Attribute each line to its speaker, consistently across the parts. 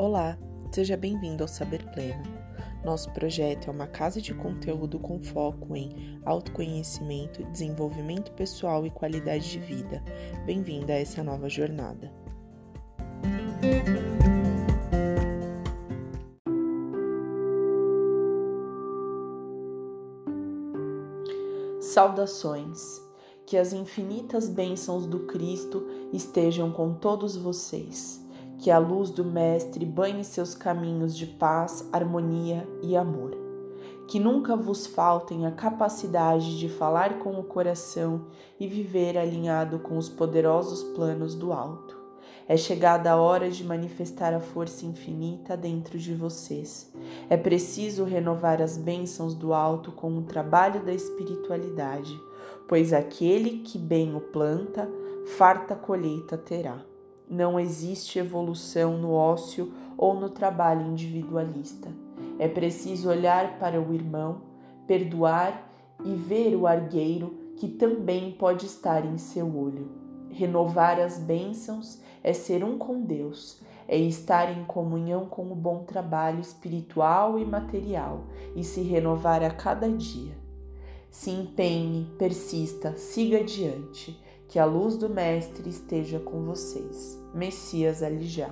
Speaker 1: Olá, seja bem-vindo ao Saber Pleno. Nosso projeto é uma casa de conteúdo com foco em autoconhecimento, desenvolvimento pessoal e qualidade de vida. Bem-vinda a essa nova jornada. Saudações. Que as infinitas bênçãos do Cristo estejam com todos vocês. Que a luz do Mestre banhe seus caminhos de paz, harmonia e amor. Que nunca vos faltem a capacidade de falar com o coração e viver alinhado com os poderosos planos do alto. É chegada a hora de manifestar a força infinita dentro de vocês. É preciso renovar as bênçãos do alto com o trabalho da espiritualidade, pois aquele que bem o planta, farta colheita terá. Não existe evolução no ócio ou no trabalho individualista. É preciso olhar para o irmão, perdoar e ver o argueiro que também pode estar em seu olho. Renovar as bênçãos é ser um com Deus, é estar em comunhão com o bom trabalho espiritual e material e se renovar a cada dia. Se empenhe, persista, siga adiante, que a luz do Mestre esteja com vocês. Messias Alijá.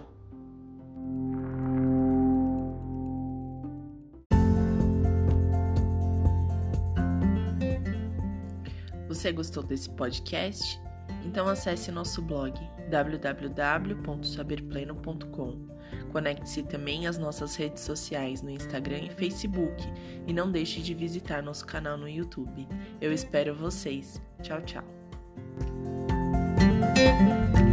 Speaker 1: Você gostou desse podcast? Então acesse nosso blog www.saberpleno.com. Conecte-se também às nossas redes sociais no Instagram e Facebook e não deixe de visitar nosso canal no YouTube. Eu espero vocês. Tchau, tchau. Música